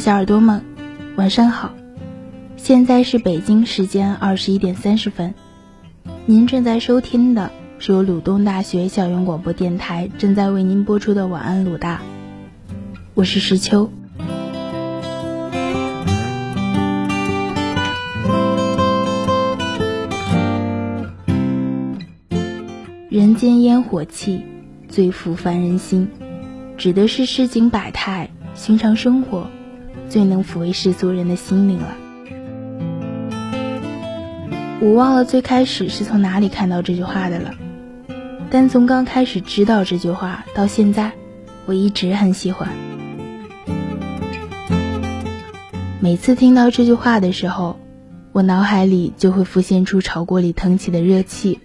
小耳朵们，晚上好！现在是北京时间二十一点三十分，您正在收听的是由鲁东大学校园广播电台正在为您播出的《晚安鲁大》，我是石秋。人间烟火气，最抚凡人心，指的是市井百态、寻常生活，最能抚慰世俗人的心灵了。我忘了最开始是从哪里看到这句话的了，但从刚开始知道这句话到现在，我一直很喜欢。每次听到这句话的时候，我脑海里就会浮现出炒锅里腾起的热气。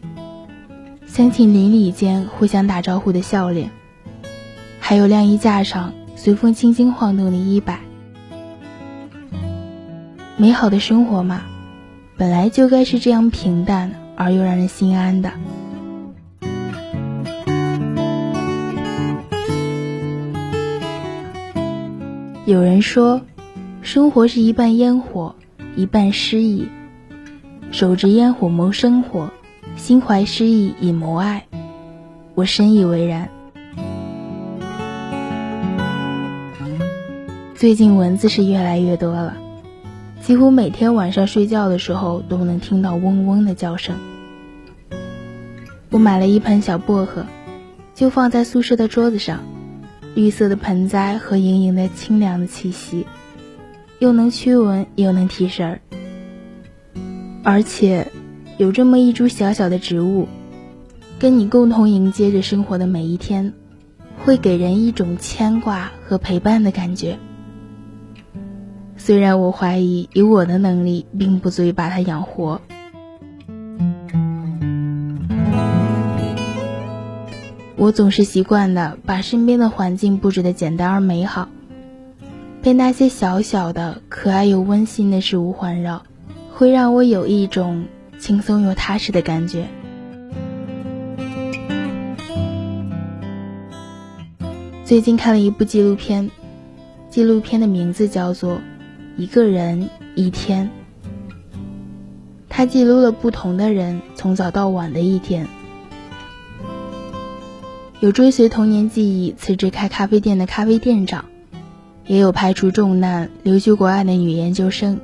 乡亲邻里间互相打招呼的笑脸，还有晾衣架上随风轻轻晃动的衣摆。美好的生活嘛，本来就该是这样平淡而又让人心安的。有人说，生活是一半烟火，一半诗意，手执烟火谋生活。心怀诗意以谋爱，我深以为然。最近蚊子是越来越多了，几乎每天晚上睡觉的时候都能听到嗡嗡的叫声。我买了一盆小薄荷，就放在宿舍的桌子上，绿色的盆栽和盈盈的清凉的气息，又能驱蚊又能提神儿，而且。有这么一株小小的植物，跟你共同迎接着生活的每一天，会给人一种牵挂和陪伴的感觉。虽然我怀疑以我的能力，并不足以把它养活。我总是习惯的把身边的环境布置的简单而美好，被那些小小的、可爱又温馨的事物环绕，会让我有一种。轻松又踏实的感觉。最近看了一部纪录片，纪录片的名字叫做《一个人一天》，它记录了不同的人从早到晚的一天，有追随童年记忆辞职开咖啡店的咖啡店长，也有排除重难留学国外的女研究生，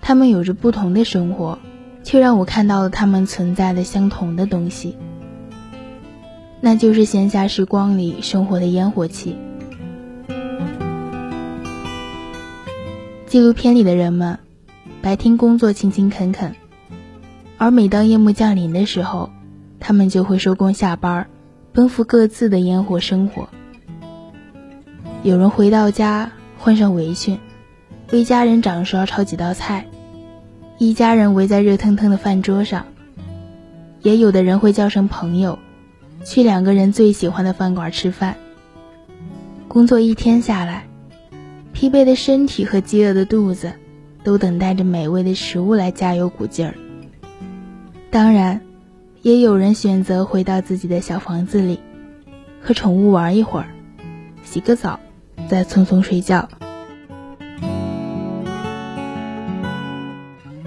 他们有着不同的生活。却让我看到了他们存在的相同的东西，那就是闲暇时光里生活的烟火气。纪录片里的人们，白天工作勤勤恳恳，而每当夜幕降临的时候，他们就会收工下班，奔赴各自的烟火生活。有人回到家，换上围裙，为家人掌勺炒几道菜。一家人围在热腾腾的饭桌上，也有的人会叫上朋友，去两个人最喜欢的饭馆吃饭。工作一天下来，疲惫的身体和饥饿的肚子，都等待着美味的食物来加油鼓劲儿。当然，也有人选择回到自己的小房子里，和宠物玩一会儿，洗个澡，再匆匆睡觉。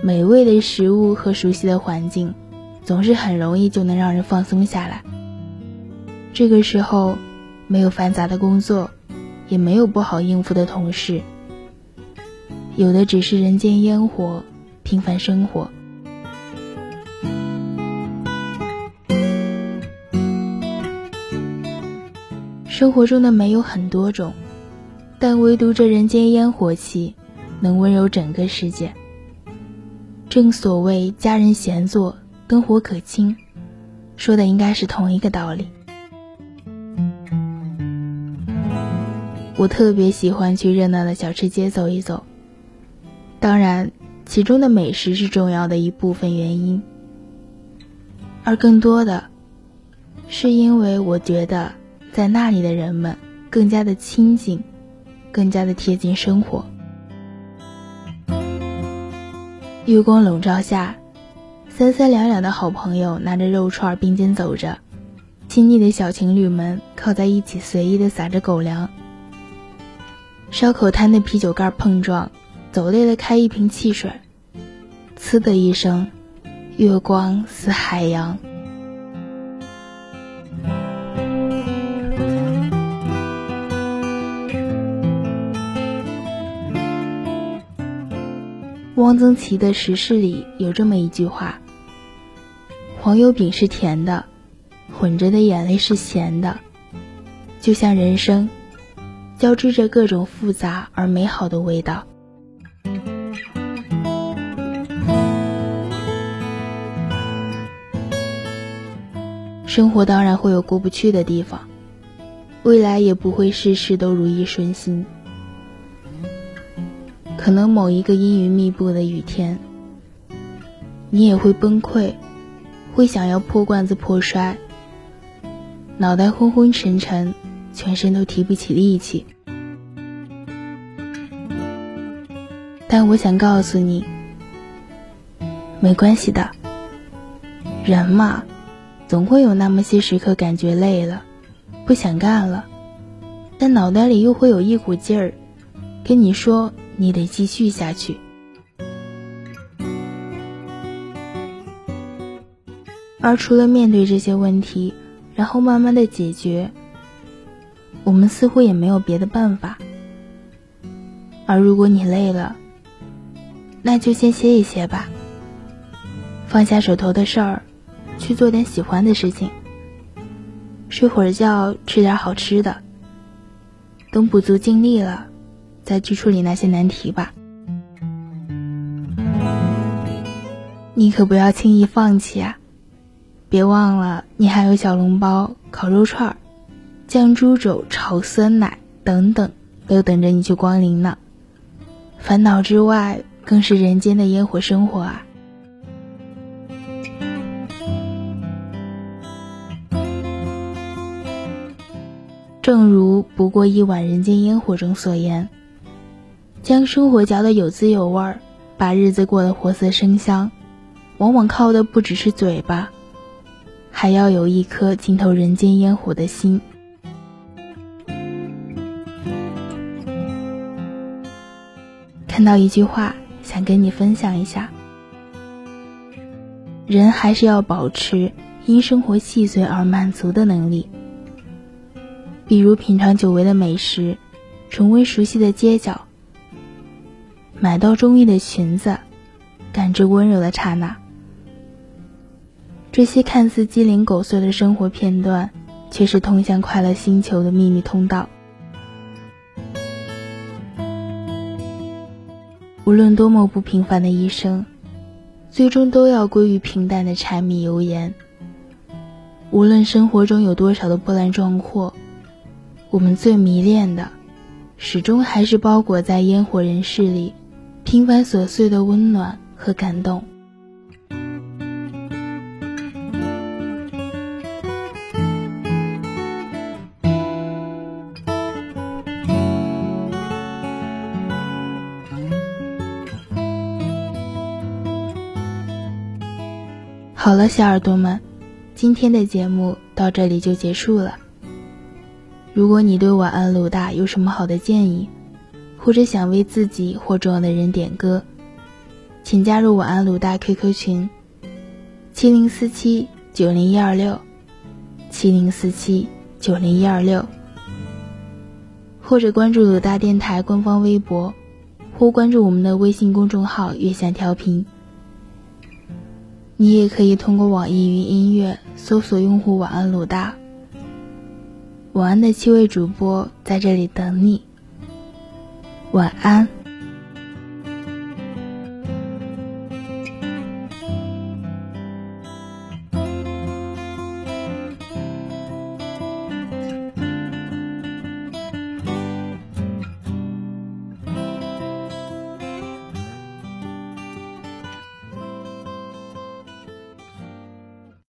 美味的食物和熟悉的环境，总是很容易就能让人放松下来。这个时候，没有繁杂的工作，也没有不好应付的同事，有的只是人间烟火，平凡生活。生活中的美有很多种，但唯独这人间烟火气，能温柔整个世界。正所谓家人闲坐，灯火可亲，说的应该是同一个道理。我特别喜欢去热闹的小吃街走一走，当然，其中的美食是重要的一部分原因，而更多的，是因为我觉得在那里的人们更加的亲近，更加的贴近生活。月光笼罩下，三三两两的好朋友拿着肉串并肩走着，亲昵的小情侣们靠在一起随意的撒着狗粮。烧烤摊的啤酒盖碰撞，走累了开一瓶汽水，呲的一声，月光似海洋。汪曾祺的时事里有这么一句话：“黄油饼是甜的，混着的眼泪是咸的，就像人生。”交织着各种复杂而美好的味道。生活当然会有过不去的地方，未来也不会事事都如意顺心。可能某一个阴云密布的雨天，你也会崩溃，会想要破罐子破摔，脑袋昏昏沉沉。全身都提不起力气，但我想告诉你，没关系的。人嘛，总会有那么些时刻感觉累了，不想干了，但脑袋里又会有一股劲儿，跟你说你得继续下去。而除了面对这些问题，然后慢慢的解决。我们似乎也没有别的办法，而如果你累了，那就先歇一歇吧，放下手头的事儿，去做点喜欢的事情，睡会儿觉，吃点好吃的，等补足精力了，再去处理那些难题吧。你可不要轻易放弃啊！别忘了，你还有小笼包、烤肉串儿。酱猪肘、炒酸奶等等，都等着你去光临呢。烦恼之外，更是人间的烟火生活啊！正如《不过一碗人间烟火》中所言，将生活嚼得有滋有味儿，把日子过得活色生香，往往靠的不只是嘴巴，还要有一颗浸透人间烟火的心。看到一句话，想跟你分享一下：人还是要保持因生活细碎而满足的能力，比如品尝久违的美食，重温熟悉的街角，买到中意的裙子，感知温柔的刹那。这些看似鸡零狗碎的生活片段，却是通向快乐星球的秘密通道。无论多么不平凡的一生，最终都要归于平淡的柴米油盐。无论生活中有多少的波澜壮阔，我们最迷恋的，始终还是包裹在烟火人世里平凡琐碎的温暖和感动。好了，小耳朵们，今天的节目到这里就结束了。如果你对晚安鲁大有什么好的建议，或者想为自己或重要的人点歌，请加入晚安鲁大 QQ 群：七零四七九零一二六，七零四七九零一二六，或者关注鲁大电台官方微博，或关注我们的微信公众号“月下调频”。你也可以通过网易云音乐搜索用户“晚安鲁大”，晚安的七位主播在这里等你，晚安。